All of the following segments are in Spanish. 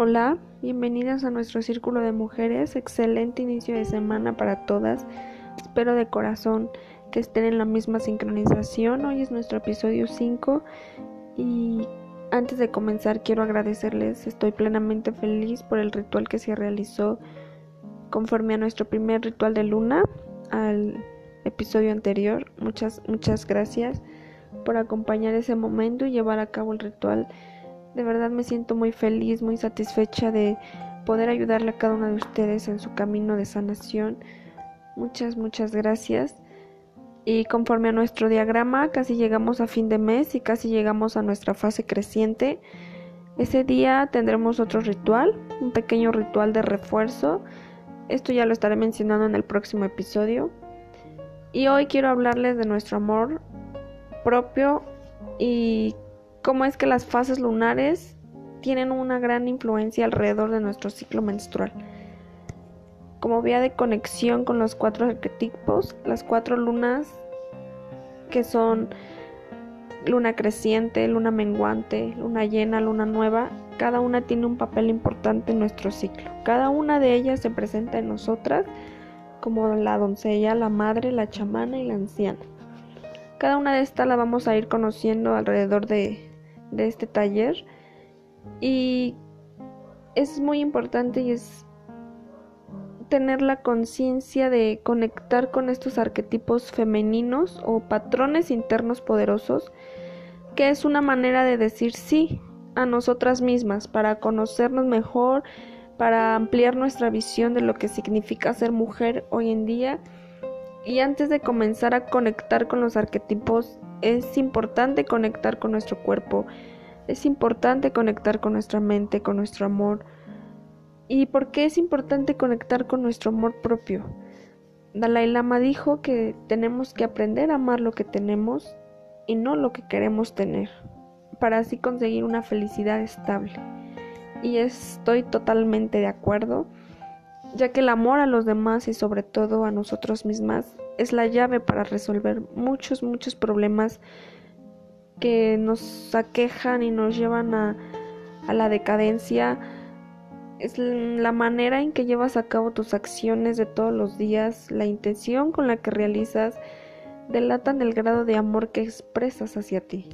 Hola, bienvenidas a nuestro círculo de mujeres. Excelente inicio de semana para todas. Espero de corazón que estén en la misma sincronización. Hoy es nuestro episodio 5 y antes de comenzar quiero agradecerles. Estoy plenamente feliz por el ritual que se realizó conforme a nuestro primer ritual de luna al episodio anterior. Muchas, muchas gracias por acompañar ese momento y llevar a cabo el ritual de verdad me siento muy feliz, muy satisfecha de poder ayudarle a cada una de ustedes en su camino de sanación. Muchas, muchas gracias. Y conforme a nuestro diagrama, casi llegamos a fin de mes y casi llegamos a nuestra fase creciente. Ese día tendremos otro ritual, un pequeño ritual de refuerzo. Esto ya lo estaré mencionando en el próximo episodio. Y hoy quiero hablarles de nuestro amor propio y cómo es que las fases lunares tienen una gran influencia alrededor de nuestro ciclo menstrual. Como vía de conexión con los cuatro arquetipos, las cuatro lunas que son luna creciente, luna menguante, luna llena, luna nueva, cada una tiene un papel importante en nuestro ciclo. Cada una de ellas se presenta en nosotras como la doncella, la madre, la chamana y la anciana. Cada una de estas la vamos a ir conociendo alrededor de de este taller y es muy importante y es tener la conciencia de conectar con estos arquetipos femeninos o patrones internos poderosos, que es una manera de decir sí a nosotras mismas para conocernos mejor, para ampliar nuestra visión de lo que significa ser mujer hoy en día. Y antes de comenzar a conectar con los arquetipos es importante conectar con nuestro cuerpo, es importante conectar con nuestra mente, con nuestro amor. ¿Y por qué es importante conectar con nuestro amor propio? Dalai Lama dijo que tenemos que aprender a amar lo que tenemos y no lo que queremos tener, para así conseguir una felicidad estable. Y estoy totalmente de acuerdo, ya que el amor a los demás y sobre todo a nosotros mismas es la llave para resolver muchos, muchos problemas que nos aquejan y nos llevan a, a la decadencia. Es la manera en que llevas a cabo tus acciones de todos los días, la intención con la que realizas, delatan el grado de amor que expresas hacia ti.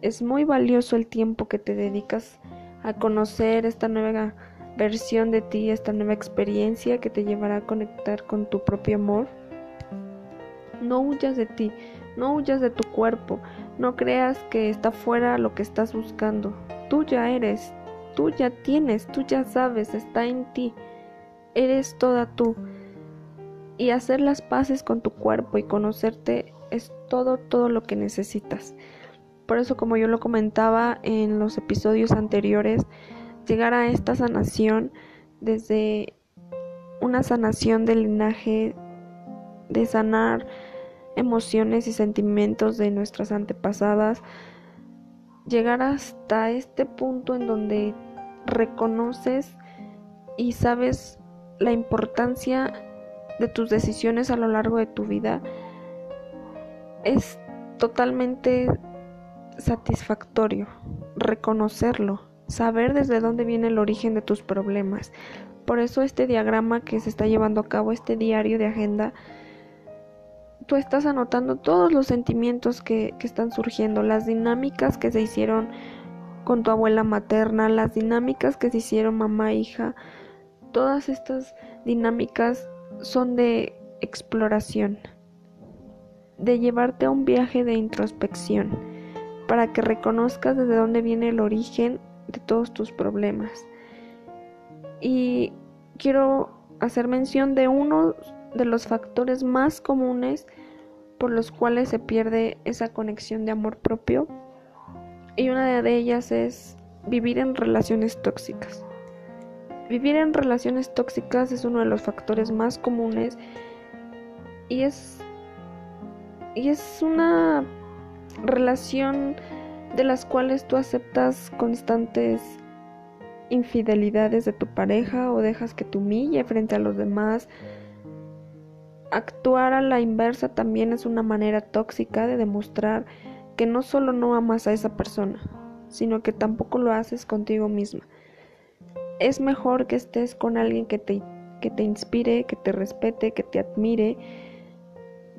Es muy valioso el tiempo que te dedicas a conocer esta nueva versión de ti, esta nueva experiencia que te llevará a conectar con tu propio amor no huyas de ti, no huyas de tu cuerpo, no creas que está fuera lo que estás buscando. Tú ya eres, tú ya tienes, tú ya sabes, está en ti. Eres toda tú. Y hacer las paces con tu cuerpo y conocerte es todo, todo lo que necesitas. Por eso, como yo lo comentaba en los episodios anteriores, llegar a esta sanación desde una sanación del linaje, de sanar emociones y sentimientos de nuestras antepasadas, llegar hasta este punto en donde reconoces y sabes la importancia de tus decisiones a lo largo de tu vida, es totalmente satisfactorio reconocerlo, saber desde dónde viene el origen de tus problemas. Por eso este diagrama que se está llevando a cabo, este diario de agenda, tú estás anotando todos los sentimientos que, están surgiendo, las dinámicas que se hicieron con tu abuela materna, las dinámicas que se hicieron mamá hija, todas estas dinámicas son de exploración, de llevarte a un viaje de introspección, para que reconozcas desde dónde viene el origen de todos tus problemas. Y quiero hacer mención de uno de los factores más comunes por los cuales se pierde esa conexión de amor propio y una de ellas es vivir en relaciones tóxicas. Vivir en relaciones tóxicas es uno de los factores más comunes y es y es una relación de las cuales tú aceptas constantes infidelidades de tu pareja o dejas que te humille frente a los demás Actuar a la inversa también es una manera tóxica de demostrar que no solo no amas a esa persona, sino que tampoco lo haces contigo misma. es mejor que estés con alguien que te, que te inspire, que te respete, que te admire,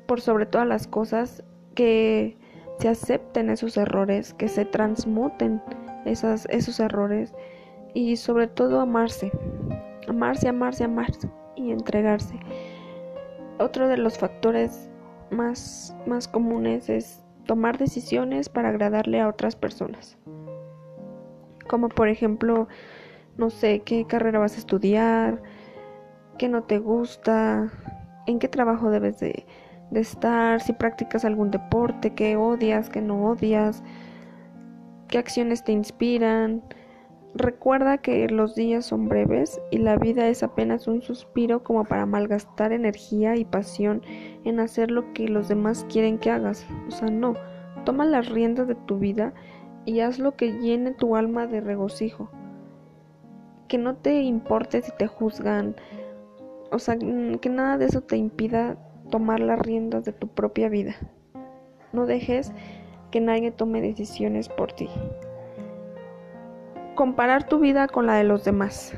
por sobre todas las cosas, que se acepten esos errores, que se transmuten esos errores y sobre todo amarse, amarse, amarse, amarse y entregarse. Otro de los factores más, más comunes es tomar decisiones para agradarle a otras personas. Como por ejemplo, no sé, qué carrera vas a estudiar, qué no te gusta, en qué trabajo debes de, de estar, si practicas algún deporte, qué odias, qué no odias, qué acciones te inspiran. Recuerda que los días son breves y la vida es apenas un suspiro como para malgastar energía y pasión en hacer lo que los demás quieren que hagas. O sea, no. Toma las riendas de tu vida y haz lo que llene tu alma de regocijo que no te importe si te juzgan, o sea, que nada de eso te impida tomar las riendas de tu propia vida. No dejes que nadie tome decisiones por ti. Comparar tu vida con la de los demás.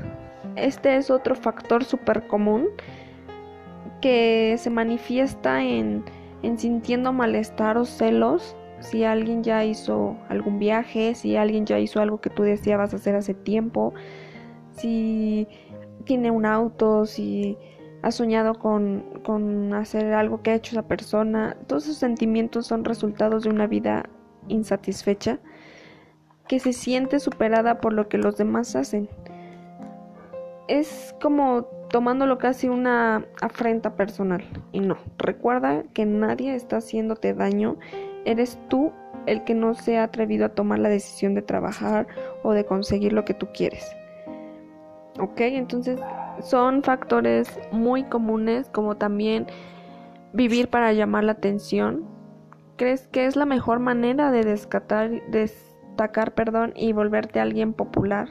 Este es otro factor súper común que se manifiesta en, en sintiendo malestar o celos si alguien ya hizo algún viaje, si alguien ya hizo algo que tú deseabas hacer hace tiempo, si tiene un auto, si ha soñado con, con hacer algo que ha hecho esa persona. Todos esos sentimientos son resultados de una vida insatisfecha que se siente superada por lo que los demás hacen. Es como tomándolo casi una afrenta personal. Y no, recuerda que nadie está haciéndote daño, eres tú el que no se ha atrevido a tomar la decisión de trabajar o de conseguir lo que tú quieres. ¿ok? Entonces son factores muy comunes como también vivir para llamar la atención. ¿Crees que es la mejor manera de destacar perdón, y volverte alguien popular?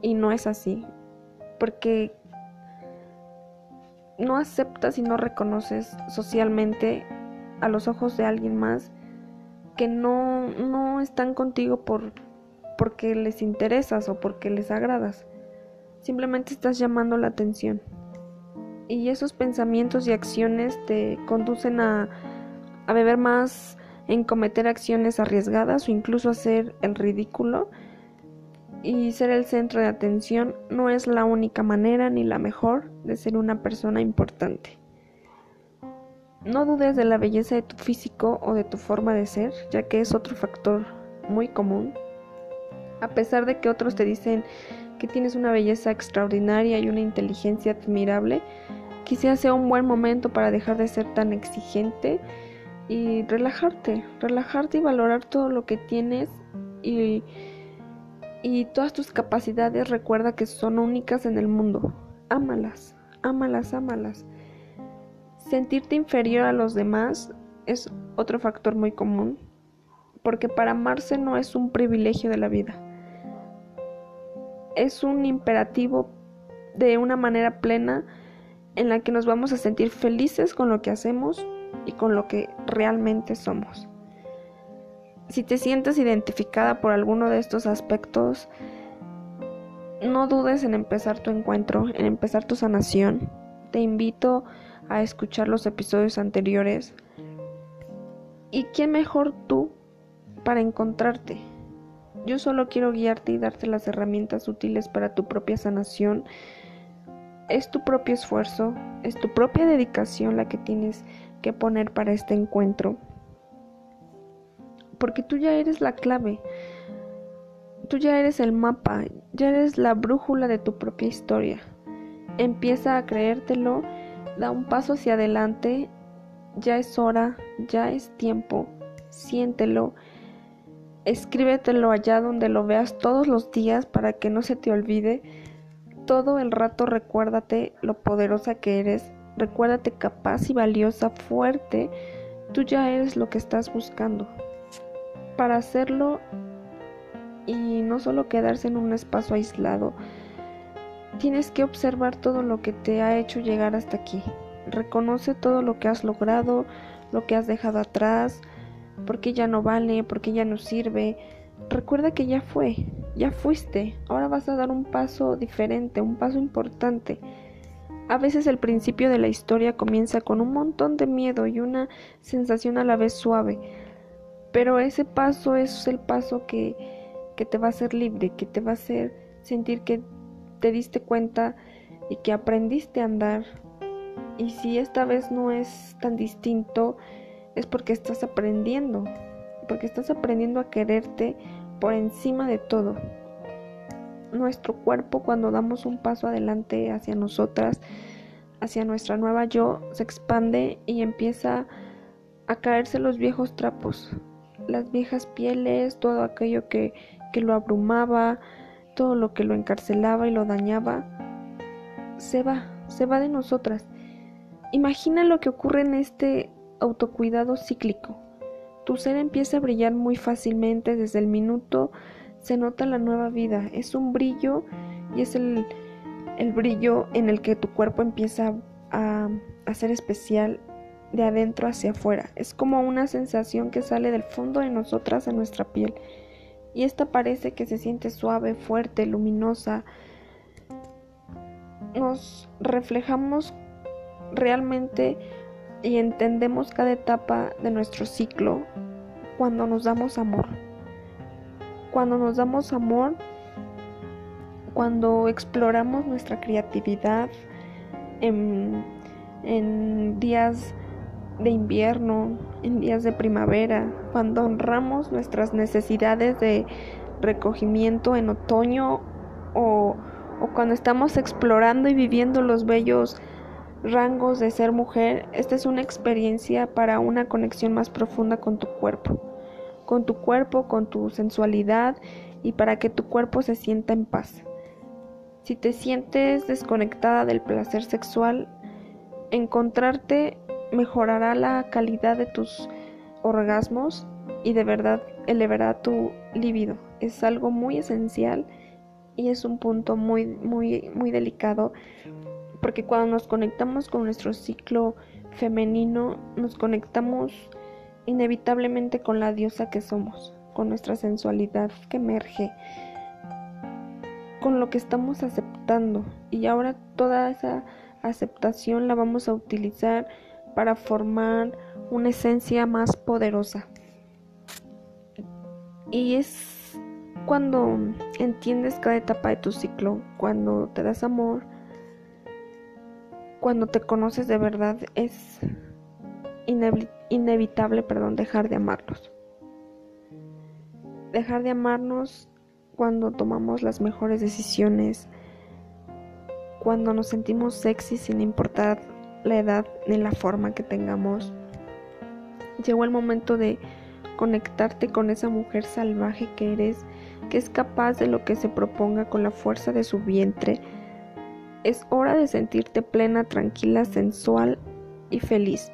Y no es así, porque no aceptas y no reconoces socialmente a los ojos de alguien más que no, no están contigo por, porque les interesas o porque les agradas simplemente estás llamando la atención. Y esos pensamientos y acciones te conducen a, a beber más en cometer acciones arriesgadas o incluso hacer el ridículo. Y ser el centro de atención no es la única manera ni la mejor de ser una persona importante. No dudes de la belleza de tu físico o de tu forma de ser, ya que es otro factor muy común. A pesar de que otros te dicen que tienes una belleza extraordinaria y una inteligencia admirable, quizás sea un buen momento para dejar de ser tan exigente y relajarte, relajarte y valorar todo lo que tienes y, y todas tus capacidades, recuerda que son únicas en el mundo. Ámalas, ámalas, ámalas. Sentirte inferior a los demás es otro factor muy común, porque para amarse no es un privilegio de la vida es un imperativo de una manera plena en la que nos vamos a sentir felices con lo que hacemos y con lo que realmente somos. Si te sientes identificada por alguno de estos aspectos, no dudes en empezar tu encuentro, en empezar tu sanación. Te invito a escuchar los episodios anteriores. ¿Y quién mejor tú para encontrarte? Yo solo quiero guiarte y darte las herramientas útiles para tu propia sanación. Es tu propio esfuerzo, es tu propia dedicación la que tienes que poner para este encuentro. Porque tú ya eres la clave. Tú ya eres el mapa, ya eres la brújula de tu propia historia. Empieza a creértelo, da un paso hacia adelante, ya es hora, ya es tiempo, siéntelo Escríbetelo allá donde lo veas todos los días para que no se te olvide. Todo el rato recuérdate lo poderosa que eres. Recuérdate capaz y valiosa, fuerte. Tú ya eres lo que estás buscando. Para hacerlo y no solo quedarse en un espacio aislado, tienes que observar todo lo que te ha hecho llegar hasta aquí. Reconoce todo lo que has logrado, lo que has dejado atrás, por qué ya no vale, por qué ya no sirve, recuerda que ya fue, ya fuiste, ahora vas a dar un paso diferente, un paso importante. A veces el principio de la historia comienza con un montón de miedo y una sensación a la vez suave, pero ese paso es el paso que, que te va a hacer libre, que te va a hacer sentir que te diste cuenta y que aprendiste a andar. Y si esta vez no es tan distinto, es porque estás aprendiendo, porque estás aprendiendo a quererte por encima de todo. Nuestro cuerpo cuando damos un paso adelante hacia nosotras, hacia nuestra nueva yo, se expande y empieza a caerse los viejos trapos, las viejas pieles, todo aquello que, que lo abrumaba, todo lo que lo encarcelaba y lo dañaba, se va, se va de nosotras. Imagina lo que ocurre en este autocuidado cíclico. Tu ser empieza a brillar muy fácilmente desde el minuto se nota la nueva vida. Es un brillo y es el, brillo en el que tu cuerpo empieza a, a ser especial de adentro hacia afuera. Es como una sensación que sale del fondo de nosotras a nuestra piel. Y esta parece que se siente suave, fuerte, luminosa. Nos reflejamos realmente y entendemos cada etapa de nuestro ciclo cuando nos damos amor. Cuando nos damos amor, cuando exploramos nuestra creatividad en, días de invierno, en días de primavera, cuando honramos nuestras necesidades de recogimiento en otoño o, o cuando estamos explorando y viviendo los bellos rangos de ser mujer, esta es una experiencia para una conexión más profunda con tu cuerpo, con tu cuerpo, con tu sensualidad y para que tu cuerpo se sienta en paz. Si te sientes desconectada del placer sexual, encontrarte mejorará la calidad de tus orgasmos y de verdad elevará tu libido. Es algo muy esencial y es un punto muy muy muy delicado porque cuando nos conectamos con nuestro ciclo femenino, nos conectamos inevitablemente con la diosa que somos, con nuestra sensualidad que emerge, con lo que estamos aceptando. Y ahora toda esa aceptación la vamos a utilizar para formar una esencia más poderosa. Y es cuando entiendes cada etapa de tu ciclo, cuando te das amor, cuando te conoces de verdad es inevitable, perdón, dejar de amarnos. Dejar de amarnos cuando tomamos las mejores decisiones, cuando nos sentimos sexy sin importar la edad ni la forma que tengamos. Llegó el momento de conectarte con esa mujer salvaje que eres, que es capaz de lo que se proponga con la fuerza de su vientre es hora de sentirte plena, tranquila, sensual y feliz.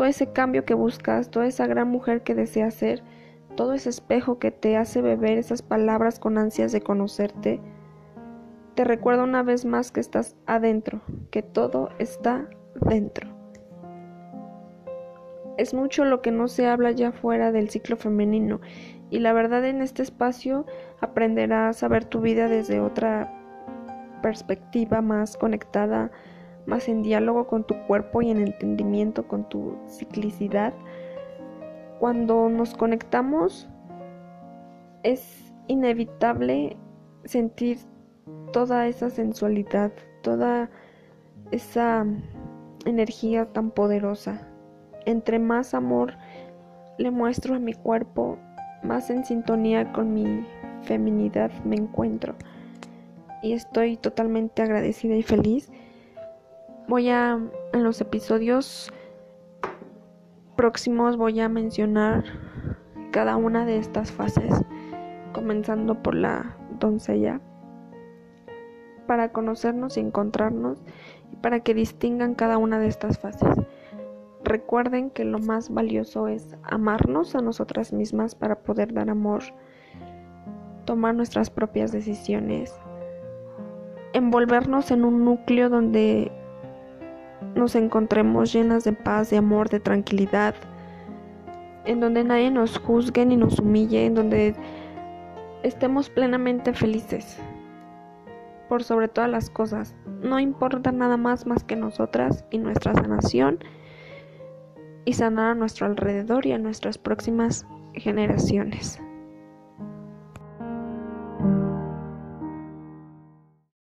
Todo ese cambio que buscas, toda esa gran mujer que deseas ser, todo ese espejo que te hace beber esas palabras con ansias de conocerte, te recuerda una vez más que estás adentro, que todo está dentro. Es mucho lo que no se habla ya fuera del ciclo femenino y la verdad en este espacio aprenderás a ver tu vida desde otra perspectiva más conectada, más en diálogo con tu cuerpo y en entendimiento con tu ciclicidad. Cuando nos conectamos es inevitable sentir toda esa sensualidad, toda esa energía tan poderosa. Entre más amor le muestro a mi cuerpo, más en sintonía con mi feminidad me encuentro y estoy totalmente agradecida y feliz. Voy a, en los episodios próximos voy a mencionar cada una de estas fases, comenzando por la doncella, para conocernos y encontrarnos y para que distingan cada una de estas fases. Recuerden que lo más valioso es amarnos a nosotras mismas para poder dar amor, tomar nuestras propias decisiones envolvernos en un núcleo donde nos encontremos llenas de paz, de amor, de tranquilidad, en donde nadie nos juzgue ni nos humille, en donde estemos plenamente felices por sobre todas las cosas. No importa nada más más que nosotras y nuestra sanación y sanar a nuestro alrededor y a nuestras próximas generaciones.